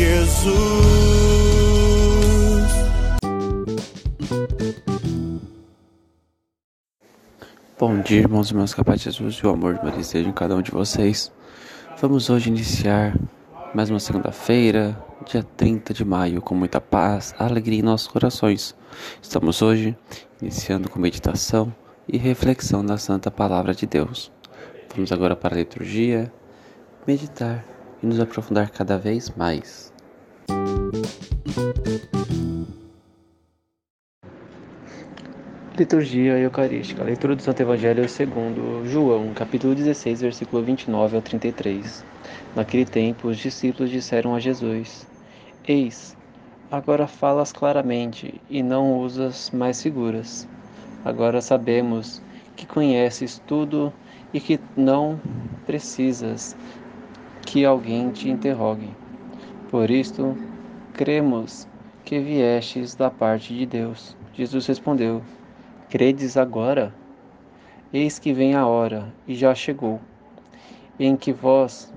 Jesus. Bom dia, irmãos e irmãs, que a paz de Jesus e o amor de Maria esteja em cada um de vocês. Vamos hoje iniciar mais uma segunda-feira, dia 30 de maio, com muita paz, alegria em nossos corações. Estamos hoje iniciando com meditação e reflexão da Santa Palavra de Deus. Vamos agora para a liturgia, meditar e nos aprofundar cada vez mais. Liturgia Eucarística. Leitura do Santo Evangelho segundo João, capítulo 16, versículo 29 ao 33. Naquele tempo, os discípulos disseram a Jesus: Eis, agora falas claramente e não usas mais figuras. Agora sabemos que conheces tudo e que não precisas que alguém te interrogue. Por isto, cremos que viestes da parte de Deus. Jesus respondeu: Credes agora? Eis que vem a hora, e já chegou, em que vós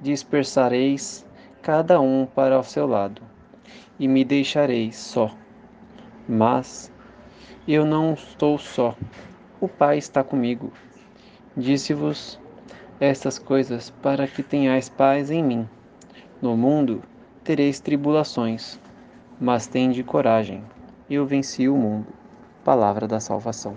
dispersareis cada um para o seu lado, e me deixareis só. Mas eu não estou só, o Pai está comigo. Disse-vos estas coisas para que tenhais paz em mim. No mundo tereis tribulações, mas tende coragem, eu venci o mundo. Palavra da salvação.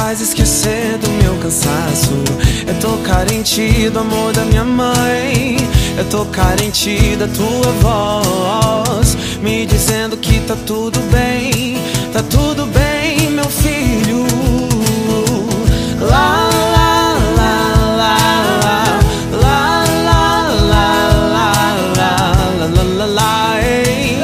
Faz esquecer do meu cansaço. Eu tô carente do amor da minha mãe. Eu tô carente da tua voz. Me dizendo que tá tudo bem. Tá tudo